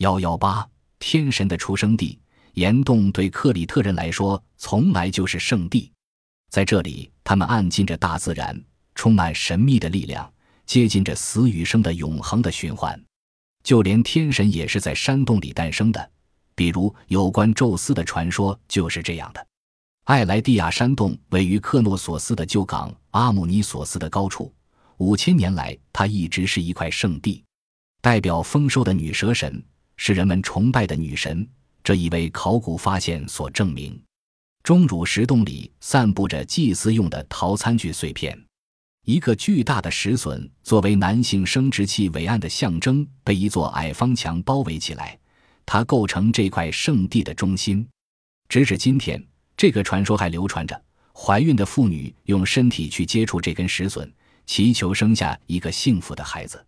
幺幺八，天神的出生地岩洞对克里特人来说从来就是圣地，在这里，他们暗浸着大自然，充满神秘的力量，接近着死与生的永恒的循环。就连天神也是在山洞里诞生的，比如有关宙斯的传说就是这样的。艾莱蒂亚山洞位于克诺索斯的旧港阿姆尼索斯的高处，五千年来，它一直是一块圣地，代表丰收的女蛇神。是人们崇拜的女神，这一为考古发现所证明。钟乳石洞里散布着祭祀用的陶餐具碎片，一个巨大的石笋作为男性生殖器伟岸的象征，被一座矮方墙包围起来，它构成这块圣地的中心。直至今天，这个传说还流传着：怀孕的妇女用身体去接触这根石笋，祈求生下一个幸福的孩子。